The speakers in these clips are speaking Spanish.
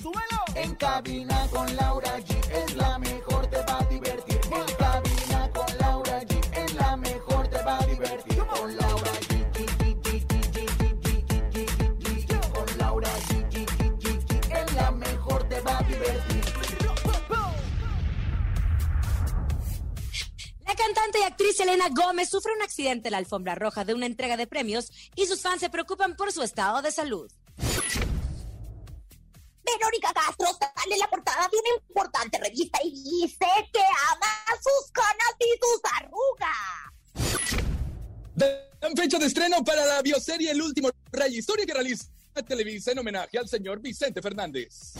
¡Súbelo! En cabina con Laura G es la mejor, te va a divertir. En cabina con Laura G es la mejor, te va a divertir. Con Laura G. Con Laura G. La mejor, te va a divertir. La cantante y actriz Elena Gómez sufre un accidente en la alfombra roja de una entrega de premios y sus fans se preocupan por su estado de salud. Verónica Castro sale en la portada de una importante revista y dice que ama sus canas y sus arrugas. Dan fecha de estreno para la bioserie El último rey, historia que realiza Televisa en homenaje al señor Vicente Fernández.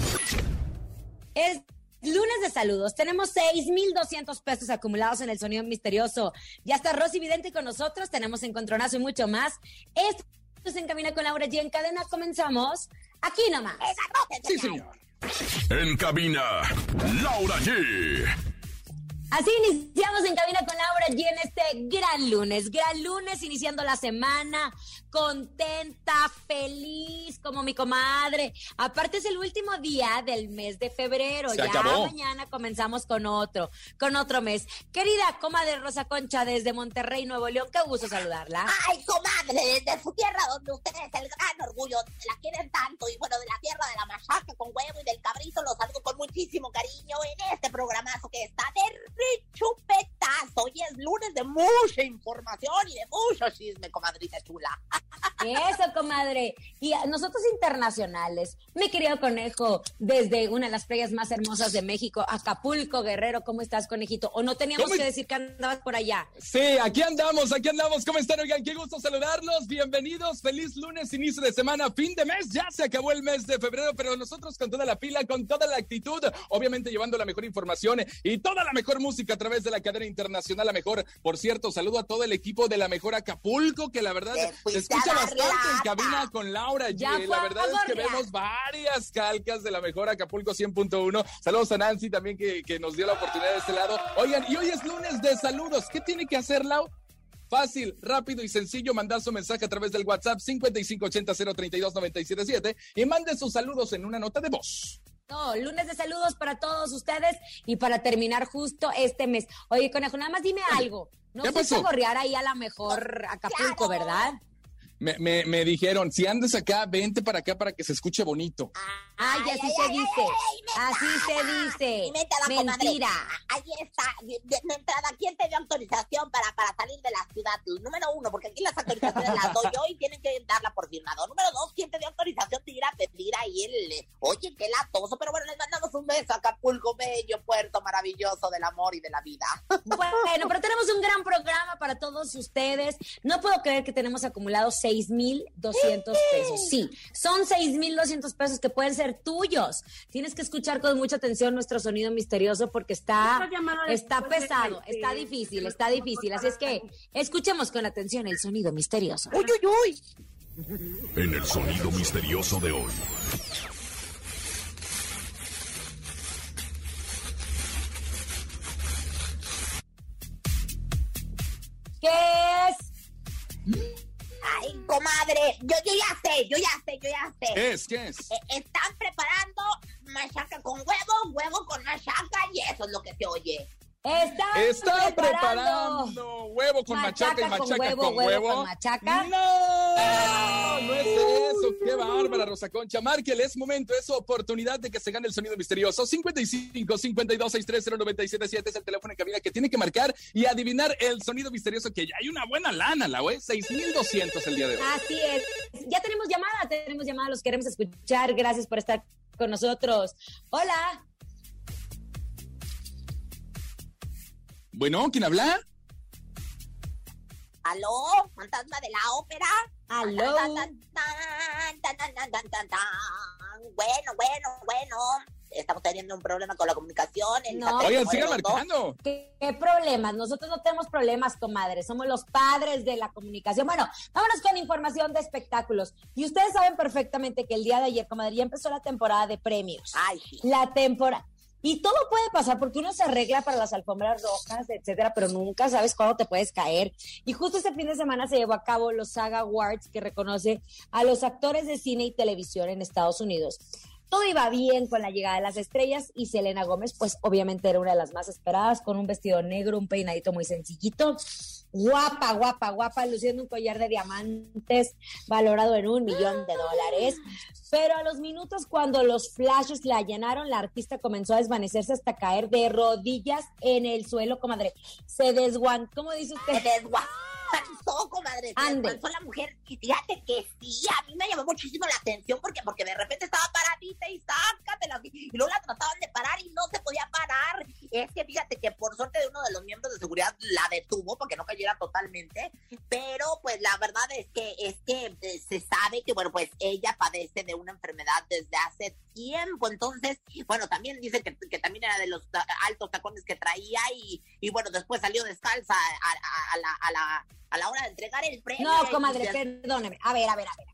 Es lunes de saludos. Tenemos 6,200 pesos acumulados en el sonido misterioso. Ya está Rosy Vidente con nosotros. Tenemos encontronazo y mucho más. Esto es En Cabina con Laura G. En cadena comenzamos aquí nomás. Sí, señor. En cabina, Laura G. Así iniciamos en Cabina con Laura G en este gran lunes. Gran lunes iniciando la semana. Contenta, feliz, como mi comadre. Aparte es el último día del mes de febrero. Se ya acabó. mañana comenzamos con otro, con otro mes. Querida comadre Rosa Concha desde Monterrey, Nuevo León, qué gusto saludarla. Ay, comadre, desde su tierra donde usted es el gran orgullo, la quieren tanto, y bueno, de la tierra de la machaca con huevo y del cabrito, los saludo con muchísimo cariño en este programazo que está de chupetazo. Y es lunes de mucha información y de mucho chisme, comadrita chula. Eso, comadre. Y a nosotros internacionales, mi querido conejo, desde una de las playas más hermosas de México, Acapulco, Guerrero, ¿cómo estás, conejito? ¿O no teníamos ¿Cómo que decir que andabas por allá? Sí, aquí andamos, aquí andamos. ¿Cómo están? Oigan, qué gusto saludarlos. Bienvenidos. Feliz lunes, inicio de semana, fin de mes. Ya se acabó el mes de febrero, pero nosotros con toda la pila, con toda la actitud, obviamente llevando la mejor información y toda la mejor música a través de la cadena internacional, la mejor. Por cierto, saludo a todo el equipo de la mejor Acapulco, que la verdad se escucha bastante en cabina con Laura. Ya La verdad es que vemos varias calcas de la mejor Acapulco 100.1. Saludos a Nancy también que, que nos dio la oportunidad de este lado. Oigan, y hoy es lunes de saludos. ¿Qué tiene que hacer, Lau? Fácil, rápido y sencillo, mandar su mensaje a través del WhatsApp 5580-032-977 y mande sus saludos en una nota de voz. No, lunes de saludos para todos ustedes y para terminar justo este mes. Oye, conejo, nada más dime algo. No ¿Qué pasó? gorrear ahí a la mejor Acapulco, Claro. ¿verdad? Me, me- me dijeron, si andas acá, vente para acá para que se escuche bonito. Ay, Ay, así ay, se ay, dice. ay, ay, Así se dice. Comadre. Mentira. Ahí está, de, de entrada, ¿quién te dio autorización para, para salir de la ciudad? Número uno, porque aquí las autorizaciones las doy yo y tienen que darla por firmado. Número dos, ¿quién te dio autorización de ir a pedir ahí el... Oye, qué latoso, pero bueno, les mandamos un beso a Acapulco, bello, puerto maravilloso del amor y de la vida. Bueno, pero tenemos un gran programa para todos ustedes. No puedo creer que tenemos acumulados 6,200 pesos. Sí, son 6,200 pesos que pueden ser tuyos. Tienes que escuchar con mucha atención nuestro sonido misterioso porque está, está pesado, está difícil, está difícil. Así es que escuchemos con atención el sonido misterioso. Uy, uy, uy. En el sonido misterioso de hoy. ¿Qué es? Ay, comadre, yo, yo ya sé, yo ya sé, yo ya sé. ¿Qué es? ¿Qué es? Eh, están preparando machaca con huevo, huevo con machaca y eso es lo que se oye. Está, Está preparando huevo con machaca, y machaca con huevo. con machaca. No, no es eso. Qué bárbara, Rosa Concha. Márquele, es momento, es oportunidad de que se gane el sonido misterioso. 55 52 630 977 es el teléfono en cabina que tiene que marcar y adivinar el sonido misterioso que ya hay una buena lana, la güey. 6200 el día de hoy. Así es. Ya tenemos llamada, tenemos llamada, los queremos escuchar. Gracias por estar con nosotros. Hola. Bueno, ¿quién habla? ¿Aló? ¿Fantasma de la ópera? Aló. Bueno, bueno, bueno. Estamos teniendo un problema con la comunicación. el No. Oigan, sigan marcando. ¿Qué, qué problemas? Nosotros no tenemos problemas, comadre. Somos los padres de la comunicación. Bueno, vámonos con información de espectáculos. Y ustedes saben perfectamente que el día de ayer, comadre, ya empezó la temporada de premios. Ay, sí. La temporada. Y todo puede pasar porque uno se arregla para las alfombras rojas, etcétera, pero nunca sabes cuándo te puedes caer. Y justo este fin de semana se llevó a cabo los Saga Awards, que reconoce a los actores de cine y televisión en Estados Unidos. Todo iba bien con la llegada de las estrellas y Selena Gómez, pues obviamente era una de las más esperadas, con un vestido negro, un peinadito muy sencillito, guapa, guapa, guapa, luciendo un collar de diamantes valorado en un millón de dólares. Pero a los minutos, cuando los flashes la llenaron, la artista comenzó a desvanecerse hasta caer de rodillas en el suelo, comadre. Se desguan, ¿cómo dice Se usted? desguanzó, comadre. Se Ande. desguanzó la mujer. Y fíjate que sí, a mí me llamó muchísimo la atención porque, porque de repente estaba paradita y sácatela. Y luego la trataban de parar y no se podía parar. Es que fíjate que por suerte de uno de los miembros de seguridad la detuvo porque no cayera totalmente. Pero pues la verdad es que es que eh, se sabe que, bueno, pues ella padece de una enfermedad desde hace tiempo. Entonces, bueno, también dice que, que también era de los ta- altos tacones que traía y, y bueno, después salió descalza a, a- a la, a, la, a la hora de entregar el premio. No, Y comadre, dices, perdóneme. A ver, a ver, a ver.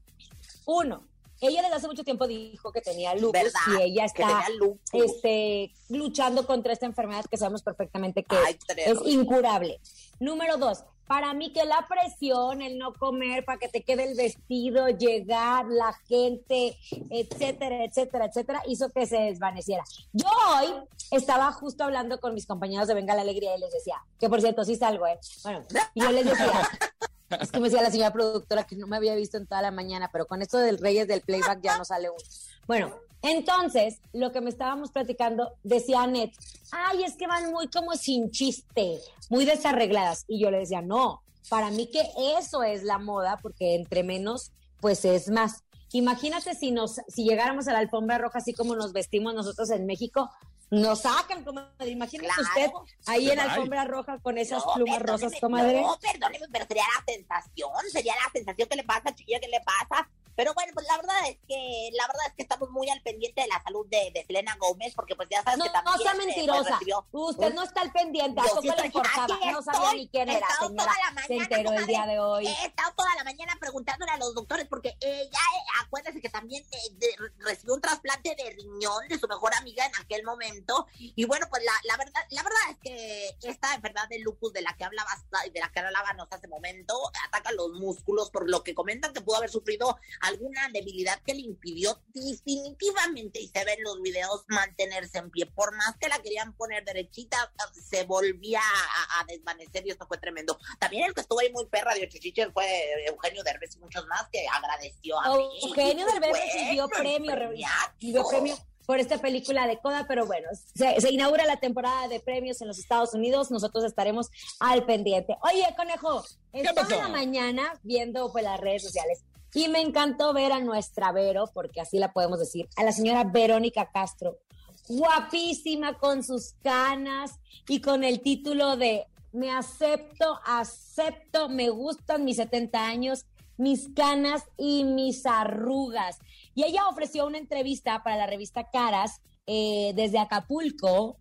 Uno, ella desde hace mucho tiempo dijo que tenía lupus ¿Verdad? y ella está este, luchando contra esta enfermedad que sabemos perfectamente que Ay, es incurable. Número dos, para mí que la presión, el no comer, para que te quede el vestido, llegar, la gente, etcétera, etcétera, etcétera, hizo que se desvaneciera. Yo hoy estaba justo hablando con mis compañeros de Venga la Alegría y les decía, que por cierto, sí salgo, ¿eh? Bueno, y yo les decía, es que me decía la señora productora que no me había visto en toda la mañana, pero con esto del Reyes del Playback ya no sale uno. Bueno, entonces, lo que me estábamos platicando, decía Annette, ay, es que van muy como sin chiste, muy desarregladas. Y yo le decía, no, para mí que eso es la moda, porque entre menos, pues es más. Imagínate si nos, si llegáramos a la alfombra roja así como nos vestimos nosotros en México, nos sacan, comadre. Imagínese Claro. usted ahí en la alfombra roja con esas No, plumas rosas, comadre. No, perdóneme, pero sería la sensación, sería la sensación que le pasa, chiquilla, que le pasa. Pero bueno, pues la verdad es que, la verdad es que estamos muy al pendiente de la salud de, de Selena Gómez, porque pues ya sabes No, que también. no sea eh, pues, mentirosa. recibió Usted no está al pendiente. ¿A poco sí le estoy- importaba? aquí No sabía ni quién era, señora. toda la Se enteró el día de hoy. He estado toda la mañana preguntándole a los doctores porque ella, eh, acuérdese que también eh, de- recibió un trasplante de riñón de su mejor amiga en aquel momento. Y bueno, pues la, la verdad, la verdad es que esta enfermedad del lupus de la que hablabas, de la que hablábamos hace momento, ataca los músculos, por lo que comentan que pudo haber sufrido alguna debilidad que le impidió definitivamente, y se ven los videos, mantenerse en pie. Por más que la querían poner derechita, se volvía a, a desvanecer y esto fue tremendo. También el que estuvo ahí muy perra de Chichiches fue Eugenio Derbez y muchos más que agradeció a Oh, Eugenio Derbez recibió premio, recibió premio por esta película de Coda, pero bueno, se, se inaugura la temporada de premios en los Estados Unidos, nosotros estaremos al pendiente. Oye, conejo, en la mañana viendo pues, las redes sociales y me encantó ver a nuestra Vero, porque así la podemos decir, a la señora Verónica Castro, guapísima con sus canas y con el título de Me acepto, acepto, me gustan mis 70 años, mis canas y mis arrugas. Y ella ofreció una entrevista para la revista Caras eh, desde Acapulco.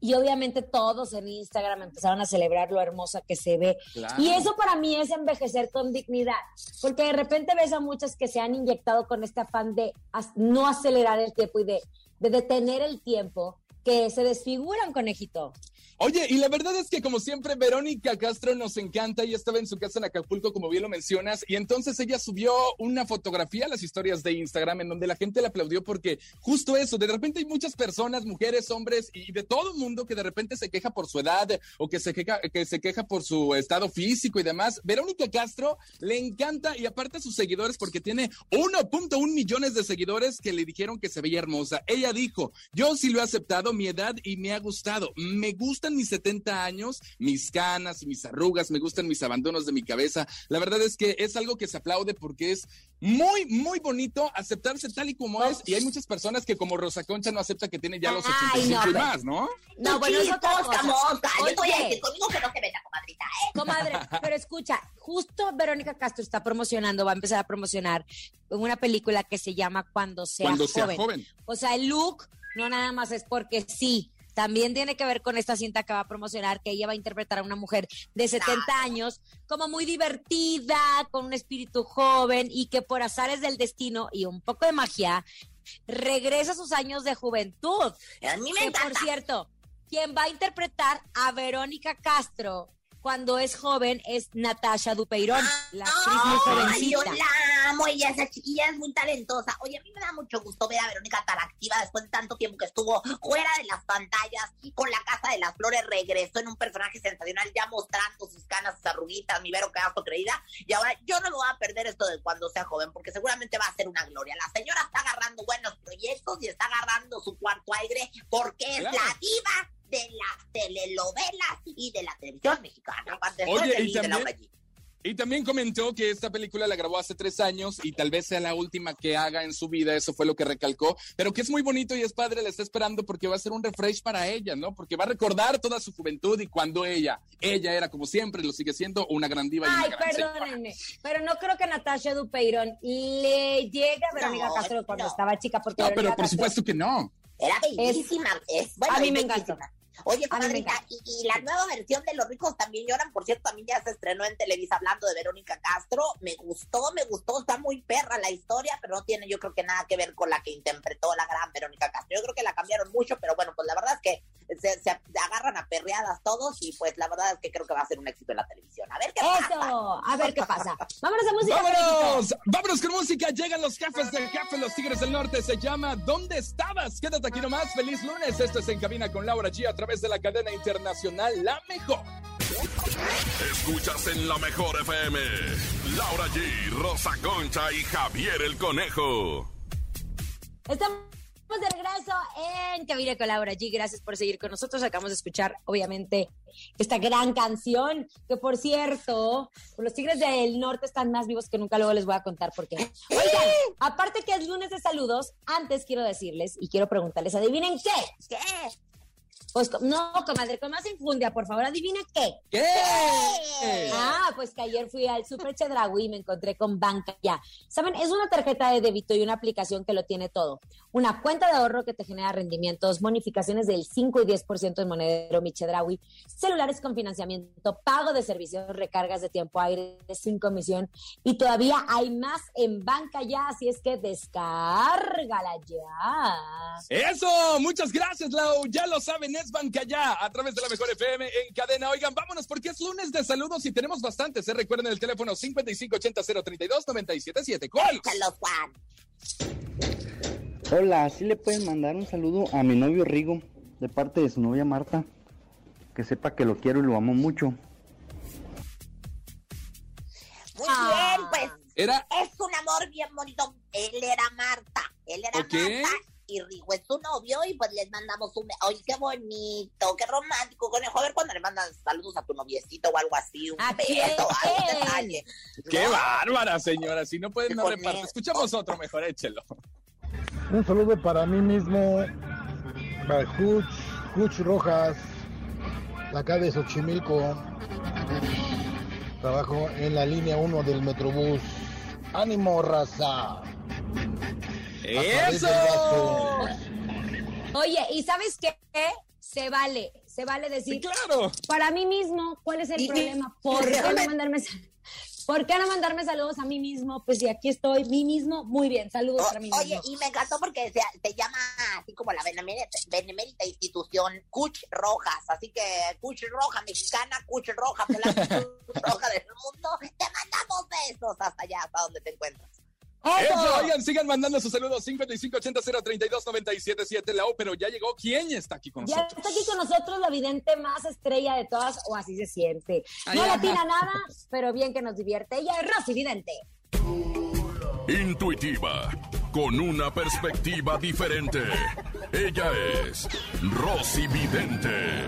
Y obviamente todos en Instagram empezaron a celebrar lo hermosa que se ve. Claro. Y eso para mí es envejecer con dignidad, porque de repente ves a muchas que se han inyectado con este afán de no acelerar el tiempo y de, de detener el tiempo, que se desfiguran, conejito. Oye, y la verdad es que como siempre, Verónica Castro nos encanta. Ella estaba en su casa en Acapulco, como bien lo mencionas, y entonces ella subió una fotografía a las historias de Instagram en donde la gente le aplaudió porque justo eso, de repente hay muchas personas, mujeres, hombres y de todo mundo que de repente se queja por su edad o que se queja, que se queja por su estado físico y demás. Verónica Castro le encanta y aparte sus seguidores porque tiene 1.1 millones de seguidores que le dijeron que se veía hermosa. Ella dijo, yo sí lo he aceptado mi edad y me ha gustado. Me gustan mis 70 años, mis canas y mis arrugas, me gustan mis abandonos de mi cabeza. La verdad es que es algo que se aplaude porque es muy, muy bonito aceptarse tal y como es. Y hay muchas personas que como Rosa Concha no acepta que tiene ya los 85 no, y más, ¿no? No, bueno, es otra cosa. mosca. Yo te voy a Oye. decir conmigo que no se meta, comadrita, ¿eh? Comadre, pero escucha, justo Verónica Castro está promocionando, va a empezar a promocionar una película que se llama Cuando sea, Cuando sea joven. joven. O sea, el look no nada más es porque sí. También tiene que ver con esta cinta que va a promocionar, que ella va a interpretar a una mujer de 70 años, como muy divertida, con un espíritu joven y que por azares del destino y un poco de magia, regresa a sus años de juventud. A mí me Que por cierto, quien va a interpretar a Verónica Castro cuando es joven es Natasha Dupeirón, la actriz muy Ay, yo jovencita. la amo, ella, esa chiquilla es muy talentosa. Oye, a mí me da mucho gusto ver a Verónica tan activa después de tanto tiempo que estuvo fuera de las pantallas y con la Casa de las Flores regresó en un personaje sensacional, ya mostrando sus canas, sus arruguitas, mi Vero Castro creída. Y ahora yo no me voy a perder esto de cuando sea joven, porque seguramente va a ser una gloria. La señora está agarrando buenos proyectos y está agarrando su cuarto aire porque es Claro. la diva de las telenovelas y de la televisión mexicana. Oye, y de también-. Y también comentó que esta película la grabó hace tres años y tal vez sea la última que haga en su vida, eso fue lo que recalcó, pero que es muy bonito y es padre, la está esperando porque va a ser un refresh para ella, ¿no? Porque va a recordar toda su juventud y cuando ella, ella era como siempre, lo sigue siendo, una gran diva y una Ay, gran señora. perdónenme, pero no creo que Natasha Dupeirón le llegue a Verónica No, Castro cuando no. estaba chica, porque No, Verónica pero por Castro- supuesto que no. Era bellísima. Es, bueno, A mí me bellísima. Oye, comadrita, y, y la nueva versión de Los ricos también lloran, por cierto, también ya se estrenó en Televisa hablando de Verónica Castro. Me gustó, me gustó, está muy perra la historia, pero no tiene yo creo que nada que ver con la que interpretó la gran Verónica Castro. Yo creo que la cambiaron mucho, pero bueno, pues la verdad es que se, se agarran a perreadas todos y pues la verdad es que creo que va a ser un éxito en la televisión. A ver qué pasa. Eso, a ver qué pasa. Vámonos a música. ¡Vámonos! ¡Vámonos con música! Llegan los jefes del Café Los Tigres del Norte. Se llama ¿Dónde estabas? Quédate aquí nomás. Feliz lunes. Esto es En Cabina con Laura G a través de la cadena internacional La Mejor. Escuchas en la mejor FM. Laura G, Rosa Concha y Javier el Conejo. Estamos de regreso en Cabina con Laura G. Gracias por seguir con nosotros. Acabamos de escuchar, obviamente, esta gran canción. Que por cierto, los Tigres del Norte están más vivos que nunca. Luego les voy a contar por qué. Oigan, aparte que es lunes de saludos, antes quiero decirles y quiero preguntarles: ¿adivinen qué? ¿Qué? Pues no, comadre, con más infundia, por favor, adivina qué. ¿Qué? Ah, pues que ayer fui al Super Chedraui y me encontré con Banca Ya. Saben, es una tarjeta de débito y una aplicación que lo tiene todo. Una cuenta de ahorro que te genera rendimientos, bonificaciones del 5 y 10% en monedero Mi Chedraui, celulares con financiamiento, pago de servicios, recargas de tiempo aire sin comisión y todavía hay más en Banca Ya, así es que descárgala ya. Eso, muchas gracias, Lau. Ya lo saben, es Banca Ya a través de la Mejor FM en cadena. Oigan, vámonos porque es lunes de saludos y tenemos bastantes. ¿eh? Recuerden el teléfono 5580-032-977. ¿Cuál? Hola, ¿sí le pueden mandar un saludo a mi novio Rigo de parte de su novia Marta? Que sepa que lo quiero y lo amo mucho. Muy Ah. bien, pues Era. es un amor bien bonito. Él era Marta, él era. Marta y Rigo es su novio y pues les mandamos un... Oye, qué bonito, qué romántico, conejo. A ver cuando le mandas saludos a tu noviecito o algo así, un beso, algún detalle. ¡Qué ¿no? bárbara, señora! Si no pueden, no él. Escuchamos otro mejor, échelo. Un saludo para mí mismo, para Cuch, Cuch Rojas, de acá de Xochimilco. Trabajo en la línea 1 del Metrobús. ¡Ánimo, raza! ¡Eso! Oye, ¿y sabes qué? Se vale, se vale decir, Sí, claro. para mí mismo, ¿cuál es el Y- problema? ¿Por qué no mandarme ¿Por qué no mandarme saludos a mí mismo? Pues si aquí estoy, mí mismo, muy bien, saludos O- para mí oye, mismo. y me encantó porque se, se llama así como la benemérita, benemérita institución Cuch Rojas. Así que Cuch Roja mexicana, Cuch Roja, la Cuch Roja del mundo. Te mandamos besos hasta allá, hasta donde te encuentras. Eso, oigan, sigan mandando sus saludos 5580-032-977, Lau, pero ya llegó. ¿Quién está aquí con Ya nosotros? está aquí con nosotros la vidente más estrella de todas, o así se siente. Ay, No ajá. latina nada, pero bien que nos divierte. Ella es Rosy Vidente. intuitiva, con una perspectiva diferente. Ella es Rosy Vidente.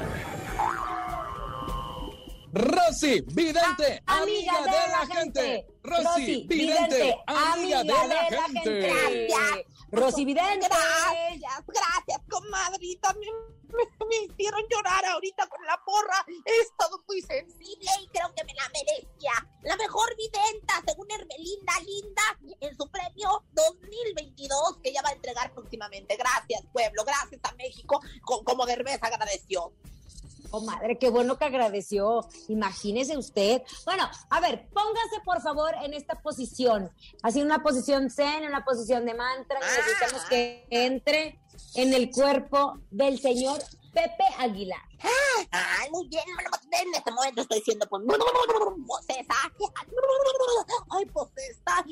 Rosy Vidente, amiga, de, la, gente. Rosy Vidente, amiga, de, la, gente. Gracias. Rosy Vidente. Gracias, gracias, comadrita. Me, me- me hicieron llorar ahorita con la porra. He estado muy sensible y creo que me la merecía. La mejor videnta, según Hermelinda Linda, en su premio 2022, que ya va a entregar próximamente. Gracias, pueblo. Gracias a México. Co- Como Derbez agradeció. Oh, madre, qué bueno que agradeció. Imagínese usted. Bueno, a ver, póngase por favor en esta posición. Así una posición zen, una posición de mantra. Necesitamos que entre en el cuerpo del señor Pepe Aguilar. Ay, muy bien, en este momento estoy siendo pues posesa. Ay, posesa.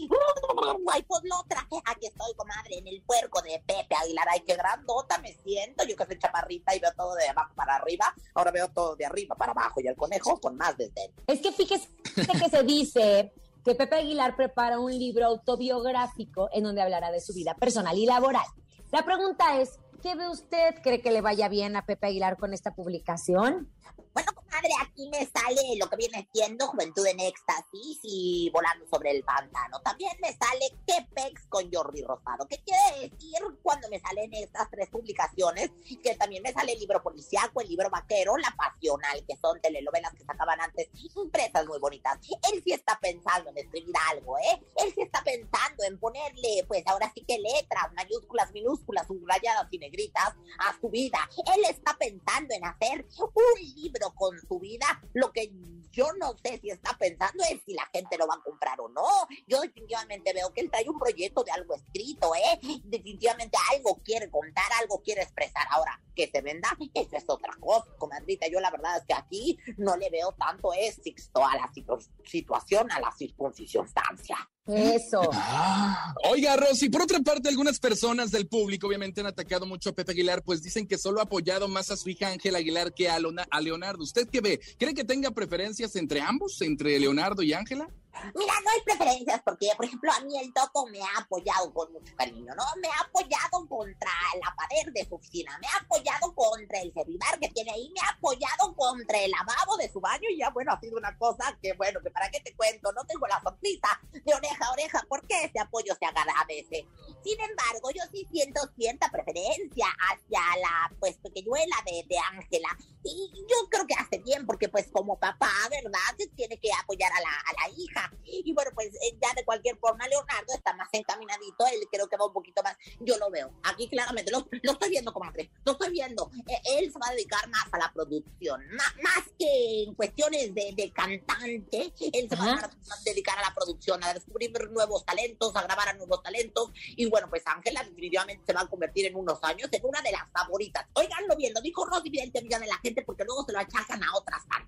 Ay, pues la otra. Aquí estoy, comadre, en el puerco de Pepe Aguilar. Ay, qué grandota me siento. Yo que soy chaparrita y veo todo de abajo para arriba. Ahora veo todo de arriba para abajo. Y el conejo con más desdén. Es que fíjese que se dice que Pepe Aguilar prepara un libro autobiográfico en donde hablará de su vida personal y laboral. La pregunta es, ¿qué ve usted? ¿Cree que le vaya bien a Pepe Aguilar con esta publicación? Bueno, comadre, aquí me sale lo que viene siendo Juventud en Éxtasis y Volando sobre el Pantano. También me sale Quepex con Jordi Rosado. ¿Qué quiere decir cuando me salen estas tres publicaciones? Que también me sale el libro policiaco, el libro vaquero, La Pasional, que son telenovelas que sacaban antes, impresas muy bonitas. Él sí está pensando en escribir algo, ¿eh? Él sí está pensando en ponerle, pues ahora sí que letras, mayúsculas, minúsculas, subrayadas y negritas a su vida. Él está pensando en hacer un libro con su vida. Lo que yo no sé si está pensando es si la gente lo va a comprar o no. Yo definitivamente veo que él trae un proyecto de algo escrito, ¿eh? Definitivamente algo quiere contar, algo quiere expresar. Ahora, que se venda, eso es otra cosa, comadrita. Yo la verdad es que aquí no le veo tanto éxito a la situ- situación, a la circunstancia. Eso. Ah, oiga, Rosy, por otra parte, algunas personas del público obviamente han atacado mucho a Pepe Aguilar, pues dicen que solo ha apoyado más a su hija Ángela Aguilar que a, Leona- a Leonardo. ¿Usted qué ve? ¿Cree que tenga preferencias entre ambos, entre Leonardo y Ángela? Mira, no hay preferencias porque, por ejemplo, a mí el Topo me ha apoyado con mucho cariño, ¿no? Me ha apoyado contra la pared de su oficina, me ha apoyado contra el celular que tiene ahí, me ha apoyado contra el lavabo de su baño y ya, bueno, ha sido una cosa que, bueno, que para qué te cuento, no tengo la sonrisa de oreja a oreja porque ese apoyo se agradece. Sin embargo, yo sí siento cierta preferencia hacia la, pues, pequeñuela de Ángela. y yo creo que hace bien porque, pues, como papá, ¿verdad? Tiene que apoyar a la, a la hija. Y bueno, pues eh, ya de cualquier forma, Leonardo está más encaminadito, él creo que va un poquito más, yo lo veo, aquí claramente, lo, lo estoy viendo, comadre, lo estoy viendo, Eh, él se va a dedicar más a la producción, ma- más que en cuestiones de, de cantante, él se va a dedicar a la producción, a descubrir nuevos talentos, a grabar a nuevos talentos, y bueno, pues Ángela definitivamente se va a convertir en unos años en una de las favoritas. Oiganlo bien, lo dijo Rosy, evidente amiga de la gente, porque luego se lo achacan a otras cantantes.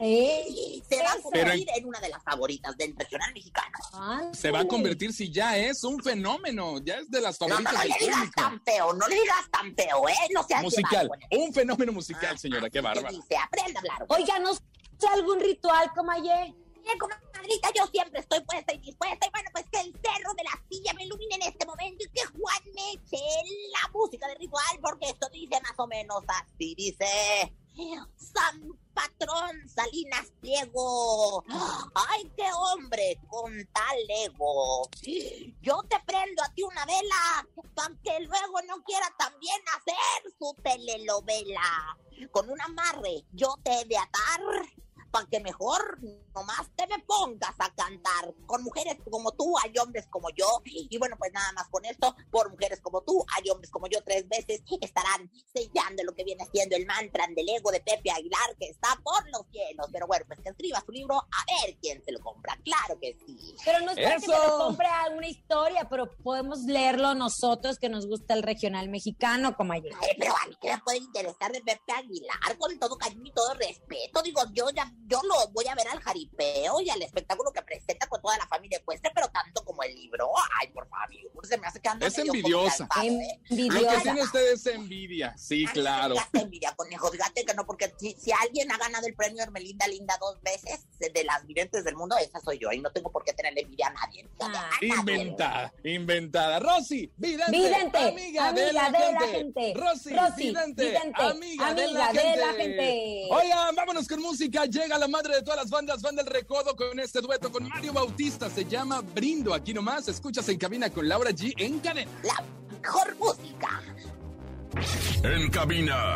¿Eh? Se va a convertir en una de las favoritas del regional mexicano. Se va a convertir si ya es un fenómeno, ya es de las No, no, favoritas no del le digas público. tan feo, no le digas tan feo, ¿eh? No seas Musical, un fenómeno musical, señora, qué Así que bárbaro. dice, aprenda a hablar. Oiga, ¿no sé algún ritual, Comayé? Mire, comadrita, yo siempre estoy puesta y dispuesta. Y bueno, pues que el cerro de la silla me ilumine en este momento y que Juan me eche la música de ritual, porque esto dice más o menos así: dice. Pliego. ¡Ay, qué hombre con tal ego! Yo te prendo a ti una vela para que luego no quiera también hacer su telenovela. Con un amarre yo te he de atar para que mejor nomás pongas a cantar. Con mujeres como tú hay hombres como yo. Y bueno, pues nada más con esto, por mujeres como tú hay hombres como yo tres veces estarán sellando lo que viene siendo el mantra del ego de Pepe Aguilar que está por los cielos. Pero bueno, pues que escriba su libro a ver quién se lo compra. Claro que sí. Pero no es para que se lo compre a una historia, pero podemos leerlo nosotros que nos gusta el regional mexicano, Comayé. Ay, pero a mí que me puede interesar de Pepe Aguilar con todo cariño y todo respeto. Digo, yo ya yo lo voy a ver al jaripeo y al espectáculo que presenta con toda la familia ecuestre, pero tanto como el libro. Ay, por favor, se me hace que anda Es medio envidiosa. Lo que tiene usted es envidia. Sí, Ay, claro. envidia, conejo, fíjate que no, porque si, si alguien ha ganado el premio Hermelinda Linda dos veces de, de las videntes del mundo, esa soy yo, y no tengo por qué tenerle envidia a nadie. a Ah. nadie. Inventada, inventada. Rosy, vidente, Vidente, amiga, de, la, gente. gente. Rosy, Rosy, vidente, vidente, amiga, de, la, amiga de gente. la gente. Oigan, vámonos con música. Llega la madre de todas las bandas, Banda El Recodo, con este dueto con Mario Bautista. Se llama Brindo. Aquí nomás, escuchas en cabina con Laura G en cadena. La mejor música. En cabina,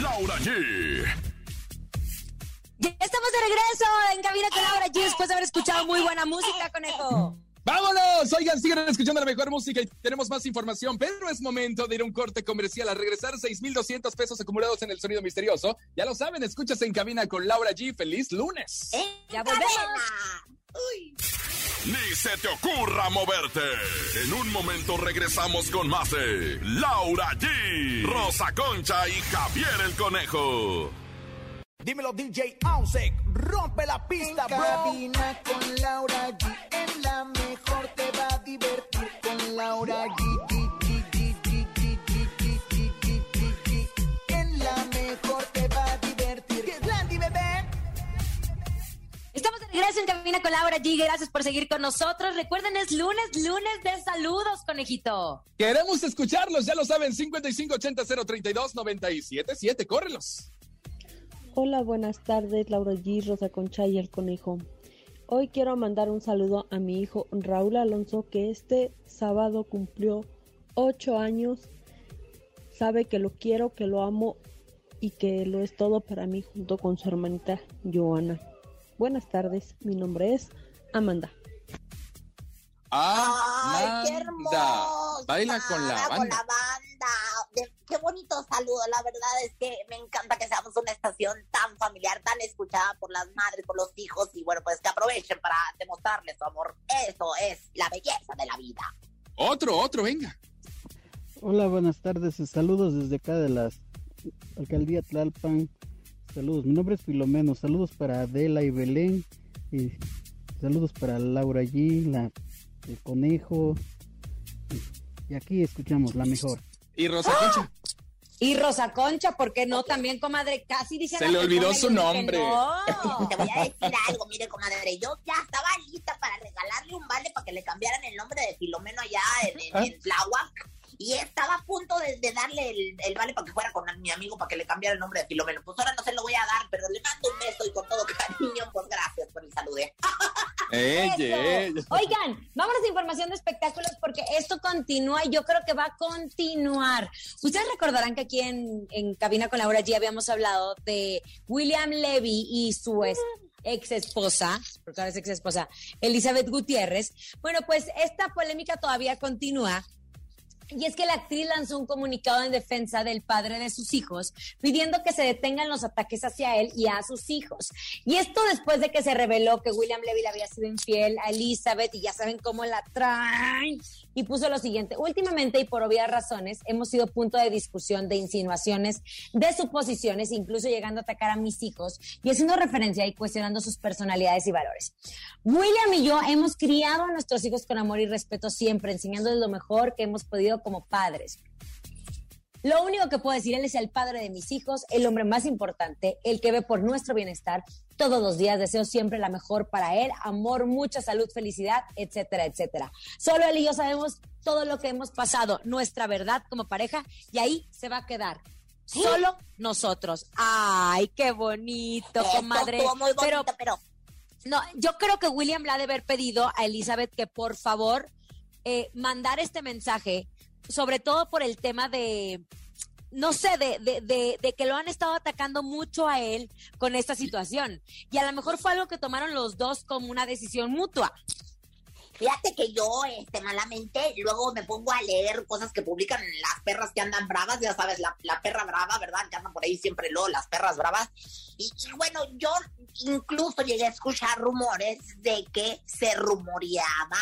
Laura G. Ya estamos de regreso en Cabina con Laura G después de haber escuchado muy buena música, conejo. ¡Vámonos! Oigan, sigan escuchando la mejor música y tenemos más información, pero es momento de ir a un corte comercial a regresar 6,200 pesos acumulados en el sonido misterioso. Ya lo saben, escuchas en cabina con Laura G. ¡Feliz lunes! En Ya volvemos. Uy. Ni se te ocurra moverte. En un momento regresamos con más de Laura G, Rosa Concha y Javier el Conejo. Dímelo DJ Ausek, rompe la pista, En bro. cabina con Laura G. En la mejor te va a divertir con Laura G. G, G, G, G, G, G, G, G, G, G, G. En la mejor te va a divertir. Que es Landy, bebé. Estamos de regreso en Cabina con Laura G. Gracias por seguir con nosotros. Recuerden, es lunes, lunes de saludos, conejito. Queremos escucharlos, ya lo saben, 5580-032-977. ¡Córrelos! Hola, buenas tardes, Laura G, Rosa Concha y el Conejo. Hoy quiero mandar un saludo a mi hijo Raúl Alonso, que este sábado cumplió ocho años. Sabe que lo quiero, que lo amo y que lo es todo para mí junto con su hermanita Joana. Buenas tardes, mi nombre es Amanda. Ay, qué Amanda. hermosa. Baila con la Con banda. la banda. De- qué bonito saludo. La verdad es que me encanta que seamos una estación tan familiar, tan escuchada por las madres, por los hijos. Y bueno, pues que aprovechen para demostrarles su amor. Eso es la belleza de la vida. Otro, otro, venga. Hola, buenas tardes. Saludos desde acá de la alcaldía Tlalpan. Saludos, mi nombre es Filomeno. Saludos para Adela y Belén. Y saludos para Laura G, la, el conejo. Y aquí escuchamos la mejor. Y Rosa Concha. Y Rosa Concha, ¿por qué no? También, comadre, casi dice Se le olvidó su dije, nombre. no. Te voy a decir algo, mire, comadre. Yo ya estaba lista para regalarle un vale para que le cambiaran el nombre de Filomeno allá en, en, Ah. Y estaba a punto de, de darle el, el vale para que fuera con mi amigo para que le cambiara el nombre de Filomeno. Pues ahora no se lo voy a dar, pero le mando un beso y con todo cariño, pues gracias por el salude. Ella, Eso. ella. Oigan, vámonos a información de espectáculos porque esto continúa y yo creo que va a continuar. Ustedes recordarán que aquí en, en Cabina con Laura G habíamos hablado de William Levy y su ex, ex esposa, porque ahora es ex esposa, Elizabeth Gutiérrez. Bueno, pues esta polémica todavía continúa. Y es que la actriz lanzó un comunicado en defensa del padre de sus hijos, pidiendo que se detengan los ataques hacia él y a sus hijos. Y esto después de que se reveló que William Levy le había sido infiel a Elizabeth y ya saben cómo la traen. Y puso lo siguiente, últimamente y por obvias razones hemos sido punto de discusión, de insinuaciones, de suposiciones, incluso llegando a atacar a mis hijos y haciendo referencia y cuestionando sus personalidades y valores. William y yo hemos criado a nuestros hijos con amor y respeto siempre, enseñándoles lo mejor que hemos podido como padres. Lo único que puedo decir, él es el padre de mis hijos, el hombre más importante, el que ve por nuestro bienestar todos los días. Deseo siempre la mejor para él, amor, mucha salud, felicidad, etcétera, etcétera. Solo él y yo sabemos todo lo que hemos pasado, nuestra verdad como pareja, y ahí se va a quedar. Solo nosotros. Ay, qué bonito, Esto comadre. pero no, yo creo que William le ha de haber pedido a Elizabeth que por favor eh, mandar este mensaje, sobre todo por el tema de, no sé, de, de, de, de que lo han estado atacando mucho a él con esta situación. Y a lo mejor fue algo que tomaron los dos como una decisión mutua. Fíjate que yo, este, malamente, luego me pongo a leer cosas que publican las perras que andan bravas, ya sabes, la, la perra brava, ¿verdad? Que andan por ahí siempre luego las perras bravas. Y, y bueno, yo incluso llegué a escuchar rumores de que se rumoreaba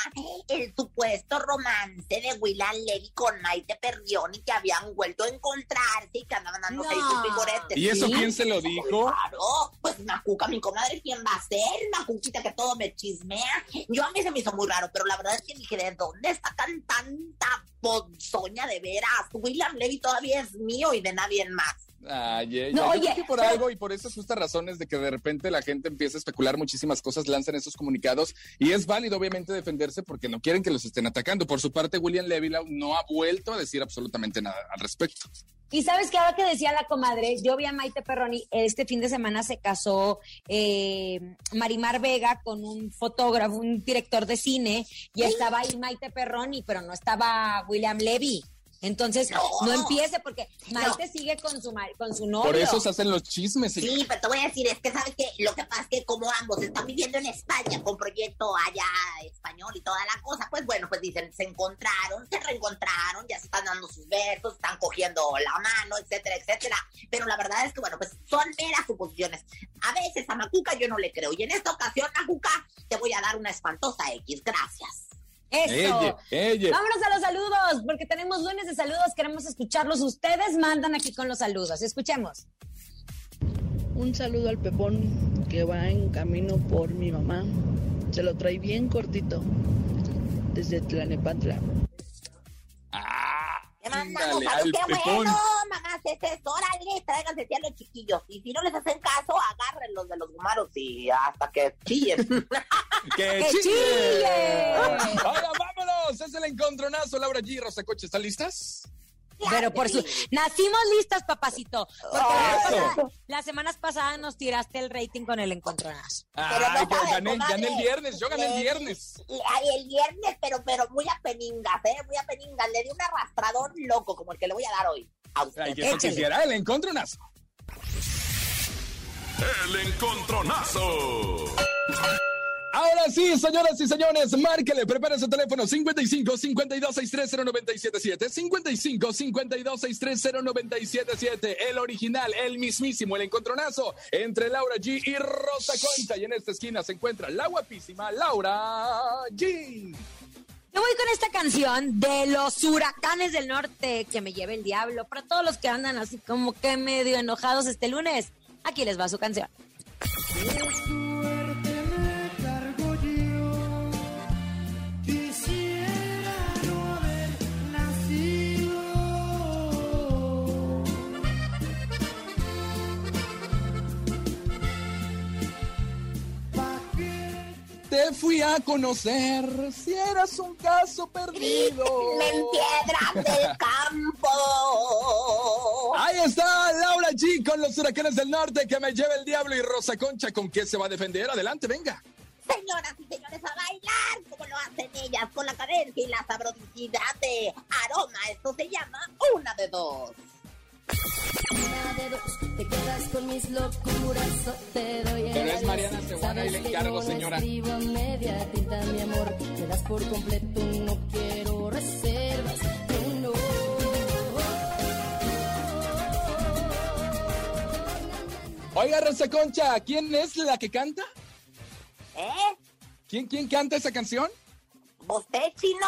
el supuesto romance de William Levy con Maite Perrioni, que habían vuelto a encontrarse y que andaban dando No. figuretes. ¿Y eso Sí. quién se lo dijo? Claro, pues pues Macuca, mi comadre, ¿quién va a ser? Macuquita que todo me chismea. Yo a mí se me hizo muy raro, pero la verdad es que dije, ¿de dónde está tanta ponzoña de veras? William Levy todavía es mío y de nadie más. Ay, no, oye, que por algo y por esas justas razones de que de repente la gente empieza a especular muchísimas cosas, lanzan esos comunicados y es válido obviamente defenderse porque no quieren que los estén atacando. Por su parte, William Levy no ha vuelto a decir absolutamente nada al respecto. Y sabes que ahora que decía la comadre, yo vi a Maite Perroni, este fin de semana se casó eh, Marimar Vega con un fotógrafo, un director de cine, y estaba ahí Maite Perroni, pero no estaba William Levy. Entonces, no, empiece porque Maite sigue con su, con su novio. Por eso se hacen los chismes. Sí, pero te voy a decir, es que sabes que lo que pasa es que como ambos están viviendo en España con proyecto allá español y toda la cosa, pues bueno, pues dicen, se encontraron, se reencontraron, ya se están dando sus versos, están cogiendo la mano, etcétera, etcétera. Pero la verdad es que, bueno, pues son meras suposiciones. A veces a Macuca yo no le creo. Y en esta ocasión, Macuca, te voy a dar una espantosa X. Gracias. Eso. Vámonos a los saludos, porque tenemos lunes de saludos, queremos escucharlos. Ustedes mandan aquí con los saludos. Escuchemos. Un saludo al Pepón que va en camino por mi mamá. Se lo trae bien cortito desde Tlanepantla. Ah. ¡Qué bueno, mamás! Es órale, tráiganse a los chiquillos. Y si no les hacen caso, agárrenlos de los gumaros y hasta que chillen. ¡Que, chillen! Ahora vámonos, es el encontronazo. Laura G. Rosa Coche, ¿están listas? Pero por su... Nacimos listas, papacito. Porque las semanas pasadas nos tiraste el rating con el encontronazo. Ah, yo gané, gané, el viernes, yo gané el viernes. Ay, el viernes, pero, pero muy a peningas, ¿eh? Muy a peningas. Le di un arrastrador loco, como el que le voy a dar hoy. A usted. Ay, que eso quisiera, el encontronazo. El encontronazo. Ahora sí, señoras y señores, márquele, prepare su teléfono 55 52 630 977 55 52 630 977 el original, el mismísimo, el encontronazo entre Laura G y Rosa Concha. Y en esta esquina se encuentra la guapísima Laura G. Me voy con esta canción de los huracanes del norte que me lleve el diablo. Para todos los que andan así como que medio enojados este lunes, aquí les va su canción. Te fui a conocer si eras un caso perdido. En piedras del campo. Ahí está Laura G con los huracanes del norte que me lleva el diablo y Rosa Concha con qué se va a defender. Adelante, venga. Señoras y señores, a bailar como lo hacen ellas, con la cadencia y la sabrosidad de aroma. Esto se llama una de dos. Una de dos, te quedas con mis locuras o te doy el Pero es Mariana Seguana y le encargo, señora. Escribo media tinta, mi amor, te das por completo, no quiero reservas, no. Oiga, Rosa Concha, ¿quién es la que canta? ¿Eh? ¿Quién, quién canta esa canción? ¿Usted, chino?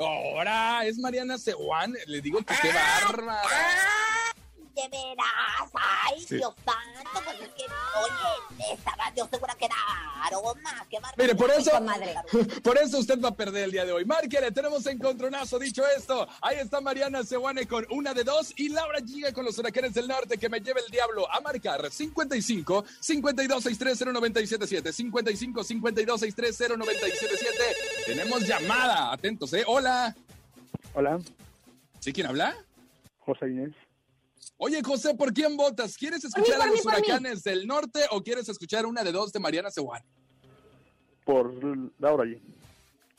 Ahora es Mariana Seguán. Le digo que qué Ah, bárbara. De veras. Ay, Dios santo. Pues es que, oye, estaba yo segura que era aroma. Qué. Mire, por eso, Madre. por eso usted va a perder el día de hoy. Márquele, tenemos encontronazo. Dicho esto, ahí está Mariana Seguane con una de dos y Laura Giga con los huracanes del norte que me lleva el diablo a marcar 55 52 630 977 55 52 630 977 Tenemos llamada. Atentos, ¿eh? Hola. Hola, ¿Sí quién habla? José Inés. Oye, José, ¿por quién votas? ¿Quieres escuchar a los mí. huracanes del norte o quieres escuchar una de dos de Mariana Seguane? Por Laura allí.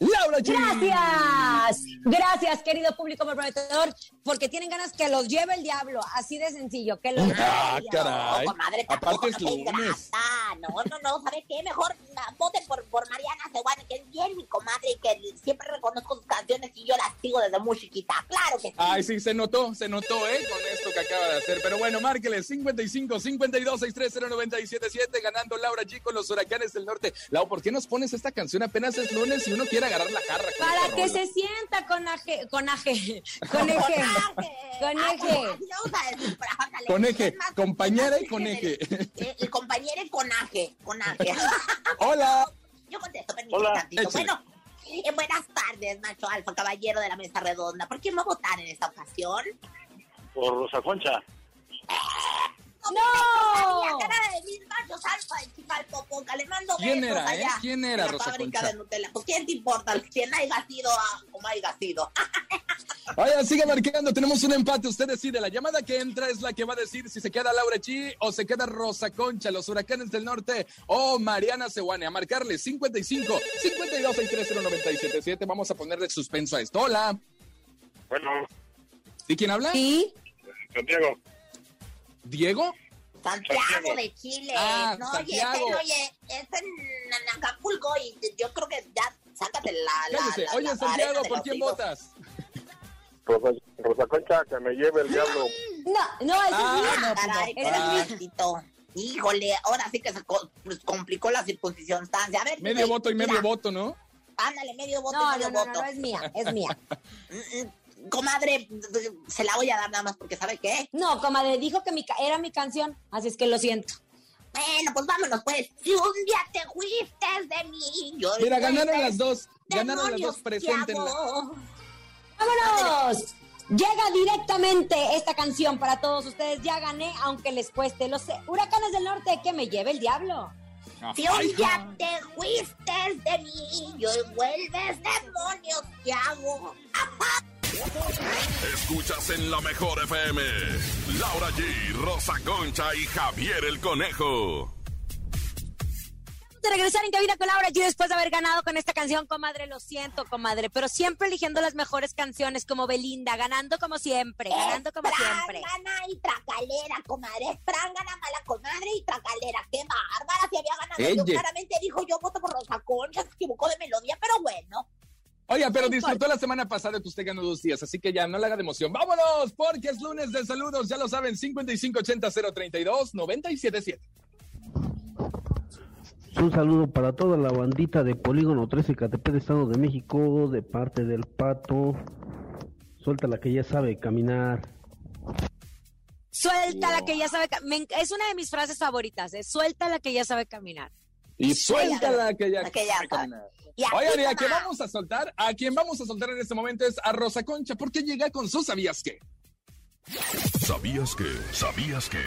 Laura G. Gracias, gracias querido público prometedor, porque tienen ganas que los lleve el diablo, así de sencillo, que los Ah, No, caray. comadre, Aparte es lunes. No, no, no, ¿sabe qué? Mejor na, voten por, por Mariana Seguane, que es bien mi comadre y que siempre reconozco sus canciones y yo las sigo desde muy chiquita. Claro que sí. Ay, sí, se notó, se notó, ¿eh? Con esto que acaba de hacer. Pero bueno, márquele 55 52 630 977 ganando Laura G con los huracanes del norte. Lau, ¿por qué nos pones esta canción apenas es lunes y uno quiere agarrar la jarra. con Para esta que rola. se sienta con aje, con aje, con eje, con eje. Con eje, compañera y con eje. El, el compañero conaje, conaje. Hola. Yo contesto, permíteme Hola. tantito. Échale. Bueno, eh, buenas tardes, macho alfa, caballero de la mesa redonda. ¿Por quién va a votar en esta ocasión? Por Rosa Concha. ¡No! La cara de Chicalpopoca. Le mando ¿Quién besos era, eh? ¿Quién era, en la Rosa fábrica Concha? de Nutella. Pues, ¿quién te importa? Quien haya sido ah, como haya sido. Oigan, sigue marcando, tenemos un empate, usted decide, la llamada que entra es la que va a decir si se queda Laura Chi o se queda Rosa Concha, los huracanes del norte o Mariana Sewane, a marcarle 55 52 630 977, vamos a ponerle suspenso a esto. Hola. Bueno, ¿Y quién habla? Sí. Santiago. ¿Diego? Santiago de Chile. Ah, no, Santiago. oye, este, oye, es en, Acapulco y yo creo que ya sácate la. la, Cállese. la- Oye, la Santiago, ¿por quién votas? Rosa, Rosa Concha, que me lleve el diablo. No, no, esa Ah, es mía. no, pues no. Caray, es Ah. Híjole, ahora sí que se co- pues, complicó la circunstancia. A ver, Medio voto y mira, medio voto, ¿no? Ándale, medio voto No, y medio no, no, no, voto. no, es mía, es mía. Comadre, se la voy a dar nada más porque ¿sabe qué? No, comadre, dijo que mi ca- era mi canción, así es que lo siento. Bueno, pues vámonos, pues. Si un día te fuiste de mí, yo Mira, ganaron las dos, ganaron las dos, preséntenla. ¡Vámonos! Llega directamente esta canción para todos ustedes. Ya gané, aunque les cueste. Los huracanes del norte, que me lleve el diablo. Si un día te fuiste de mí, yo vuelves demonios que hago. Escuchas en la mejor FM. Laura G, Rosa Concha y Javier el Conejo. de regresar en cabina con Laura G después de haber ganado con esta canción, comadre. Lo siento, comadre, pero siempre eligiendo las mejores canciones como Belinda, ganando como siempre, ganando como siempre. Prangana y tracalera, comadre. Es prangana, mala comadre y tracalera. Qué bárbara. Si había ganado yo, claramente dijo yo voto por Rosa Concha. Se equivocó de melodía, pero bueno. Oiga, pero disfrutó la semana pasada que usted ganó dos días, así que ya no le haga de emoción. ¡Vámonos! Porque es lunes de saludos, ya lo saben, 5580-032-977. Un saludo para toda la bandita de Polígono 13 Catepec, Estado de México, de parte del Pato. Suelta la que ya sabe caminar. Suelta la que ya sabe. ca- me enc- es una de mis frases favoritas, es suelta la que ya sabe caminar. Y suéltala que ya. que ya. Y Oigan, y a quien vamos a soltar, a quien vamos a soltar en este momento es a Rosa Concha, porque llega con su ¿sabías qué? ¿Sabías que? ¿Sabías que?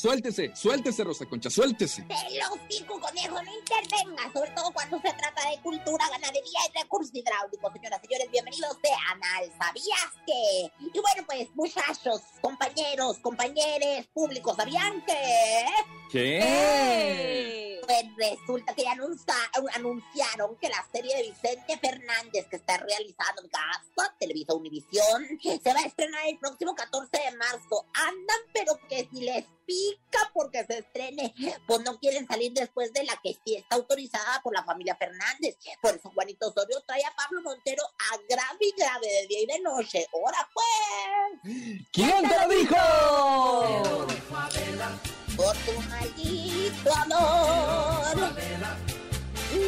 Suéltese, suéltese, Rosa Concha, suéltese. Te lo digo, conejo, no intervenga, sobre todo cuando se trata de cultura, ganadería y recursos hidráulicos. Señoras y señores, bienvenidos de Anal. ¿Sabías que? Y bueno, pues, muchachos, compañeros, compañeros, públicos, ¿sabían que? ¿Qué? Pues resulta que ya anuncia- anunciaron que la serie de Vicente Fernández que está realizando en casa, Televisa Univisión, se va a estrenar el próximo 14 de marzo. Andan, pero que si les pica porque se estrene, pues no quieren salir después de la que sí está autorizada por la familia Fernández. Por eso Juanito Osorio trae a Pablo Montero a grave y grave de día y de noche. ¡Ahora pues! ¿Quién te lo dijo? Por tu maldito amor.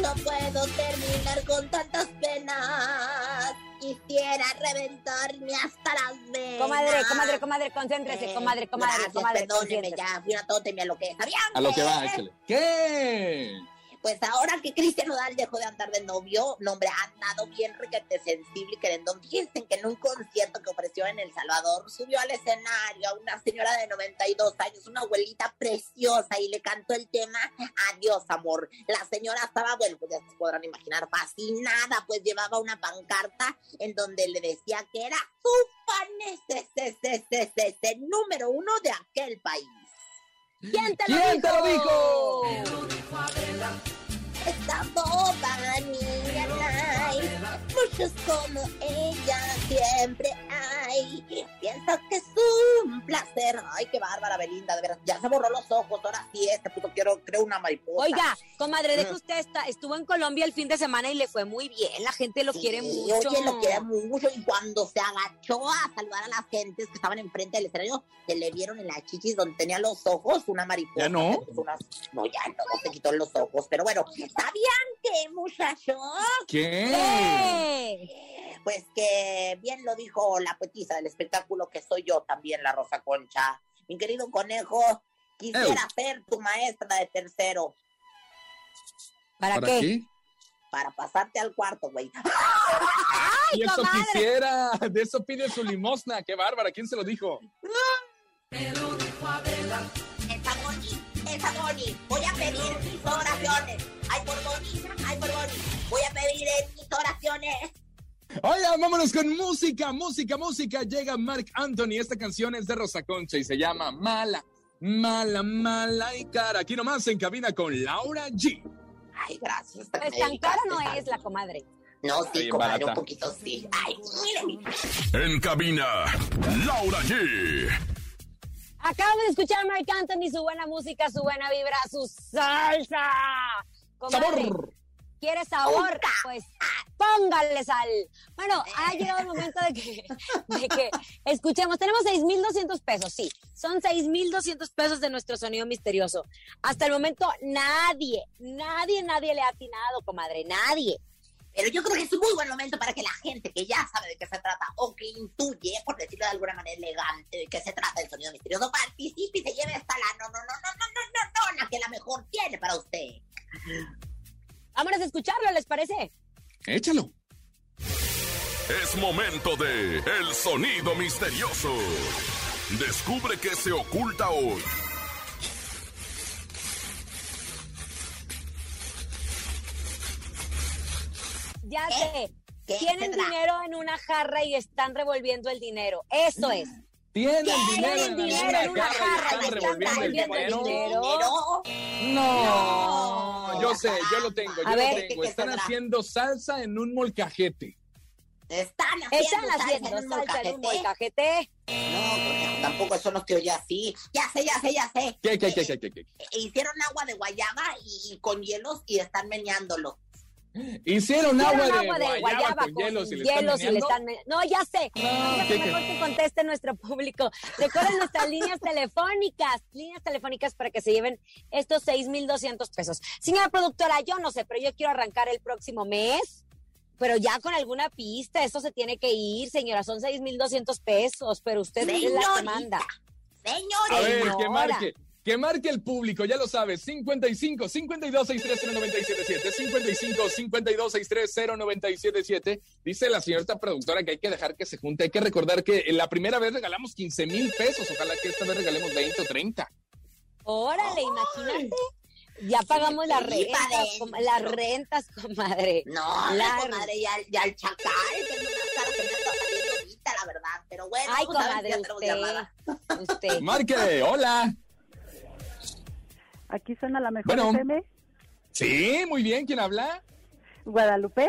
No puedo terminar con tantas penas. Quisiera reventarme hasta las venas. Comadre, comadre, comadre, concéntrese, Eh, comadre, comadre, gracias, comadre. perdóneme, ya fui una tóteme a lo que. A lo que va, échale. ¿Qué? Pues ahora que Cristian Nodal dejó de andar de novio, nombre ha andado bien requete sensible y querendón. Dicen que en un concierto que ofreció en El Salvador, subió al escenario a una señora de 92 años, una abuelita preciosa, y le cantó el tema Adiós, amor. La señora estaba, bueno, pues ya se podrán imaginar, fascinada, pues llevaba una pancarta en donde le decía que era su fan número uno de aquel país. ¿Quién te lo ¿Quién dijo? te lo dijo? Esta boba niña muchos como ella siempre hay. Piensa que es un placer. Ay, qué bárbara, Belinda, de verdad. Ya se borró los ojos, ahora sí, este puto quiero, creo una mariposa. Oiga, comadre, de que Mm. usted está, estuvo en Colombia el fin de semana y le fue muy bien. La gente lo quiere mucho. Oye, lo quiere mucho. Y cuando se agachó a saludar a las gentes que estaban enfrente del escenario, se le vieron en las chichis donde tenía los ojos una mariposa. ¿Ya no? Unas- No, ya no, se quitó los ojos. Pero bueno, ¿sabían qué, muchachos? ¿Qué? Pues que bien lo dijo la poetisa del espectáculo, que soy yo también, la Rosa Concha. Mi querido conejo, quisiera Ew. ser tu maestra de tercero ¿Para, ¿Para qué? qué? para pasarte al cuarto, güey. Y eso comadre! quisiera. De eso pide su limosna. Qué bárbara. ¿Quién se lo dijo? Esa Boni, esa Boni, voy a pedir mis oraciones. Ay, por Boni, ay, por Boni, voy a pedir mis oraciones. Oiga, vámonos con música, música, música. Llega Mark Anthony. Esta canción es de Rosa Concha y se llama Mala, Mala, Mala y Cara. Aquí nomás en cabina con Laura G. Ay, gracias. Pues tan cara no es la comadre. No, sí, comadre, un poquito sí. Ay, miren. En cabina, Laura G. Acabamos de escuchar a Mark Anthony, su buena música, su buena vibra, su salsa. Comadre, ¡Sabor! ¿Quieres sabor? Pues póngale sal. Bueno, ha llegado el momento de que, de que escuchemos. Tenemos 6,200 pesos, sí. Son 6,200 pesos de nuestro sonido misterioso. Hasta el momento nadie, nadie, nadie le ha atinado, comadre. Nadie. Pero yo creo que es un muy buen momento para que la gente que ya sabe de qué se trata o que intuye, por decirlo de alguna manera elegante, de qué se trata el sonido misterioso, participe y se lleve esta la no, no, no, no, no, no, no, no, la que la mejor tiene para usted. Vámonos a escucharlo, ¿les parece? Échalo. Es momento de El Sonido Misterioso. Descubre qué se oculta hoy. Ya ¿Qué? sé. ¿Qué Tienen tendrá? dinero en una jarra y están revolviendo el dinero. Eso es. Tienen Tienen dinero en dinero en una jarra y están revolviendo el dinero. dinero. No, yo sé, yo lo tengo, yo A lo ver, tengo. ¿qué Están tendrá? haciendo salsa en un molcajete. Están haciendo, Están salsa haciendo en un salsa en un molcajete. molcajete. No, tampoco eso no se oye así. Ya sé, ya sé, ya sé. ¿Qué, qué, qué, qué, qué? qué? E Hicieron agua de guayaba y, y con hielos y están meneándolo. Hicieron Hicieron agua de guayaba con hielos y le están hielos y le están No, ya sé. No, Ya ¿qué, sé, qué? mejor que conteste nuestro público. Recuerden nuestras líneas telefónicas, líneas telefónicas para que se lleven estos 6,200 pesos. Señora productora, yo no sé, pero yo quiero arrancar el próximo mes. Pero ya con alguna pista, esto se tiene que ir, señora. Son 6,200 pesos, pero usted es la que manda. Señores, A ver, que Señora. marque. Que marque el público, ya lo sabes, 55 52 63 0977 55 52 63 0977 Dice la señorita productora que hay que dejar que se junte. Hay que recordar que la primera vez regalamos 15 mil pesos. Ojalá que esta vez regalemos 20 o 30. Órale, imagínate. Ya pagamos las rentas, las rentas, comadre. No, La- comadre, ya, ya el chacal, que es que me anda saliendo ahorita, la verdad. Pero bueno, Ay, vamos a ver si comadre, ya tenemos llamada. usted. Usted. Márquele, hola. Aquí suena la mejor Bueno. FM. Sí, muy bien, ¿quién habla? Guadalupe,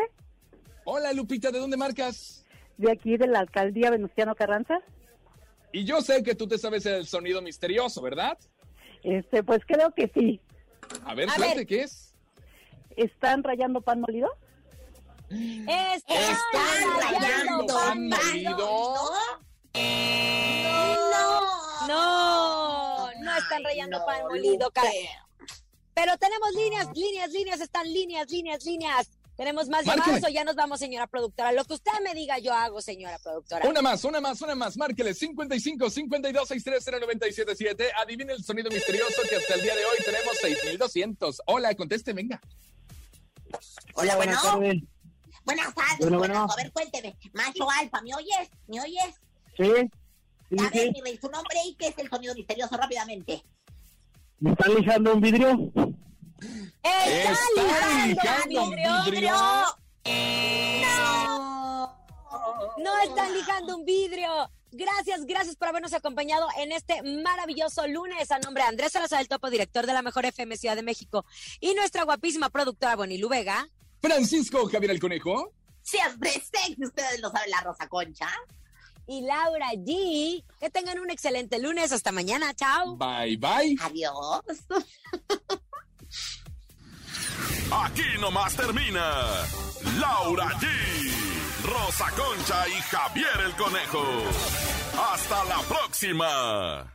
Hola, Lupita, ¿de dónde marcas? de aquí de la alcaldía Venustiano Carranza. Y yo sé que tú te sabes el sonido misterioso, ¿verdad? Este, pues creo que sí. A ver, A suerte, ver. ¿qué es? ¿Están rayando pan molido? Están Están rayando rayando pan pan molido. No. No, no están rayando no, pan molido, cara. Pero tenemos líneas, líneas, líneas, están líneas, líneas, líneas. ¿Tenemos más llamadas o ya nos vamos, señora productora? Lo que usted me diga, yo hago, señora productora. Una más, una más, una más. Márquele 55 52 63 0977. Adivine el sonido misterioso que hasta el día de hoy tenemos 6200. Hola, conteste, venga. Hola, bueno. Buenas tardes. Buenas tardes, Bueno, buenas. bueno. A ver, cuénteme. Macho alfa, ¿me oyes? ¿Me oyes? Sí, A ver, mi rey, su nombre y qué es el sonido misterioso rápidamente. ¿Me están lijando un vidrio? ¡Está Está lijando lijando un vidrio! vidrio. ¡No! No están lijando un vidrio. Gracias, gracias por habernos acompañado en este maravilloso lunes. A nombre de Andrés Salazar, el topo director de la Mejor FM Ciudad de México, y nuestra guapísima productora Bonilu Vega. Francisco Javier el Conejo. Siempre sé que ustedes lo saben, la Rosa Concha. Y Laura G. Que tengan un excelente lunes. Hasta mañana. Chao. Bye, bye. Adiós. Aquí nomás termina Laura G, Rosa Concha y Javier el Conejo. Hasta la próxima.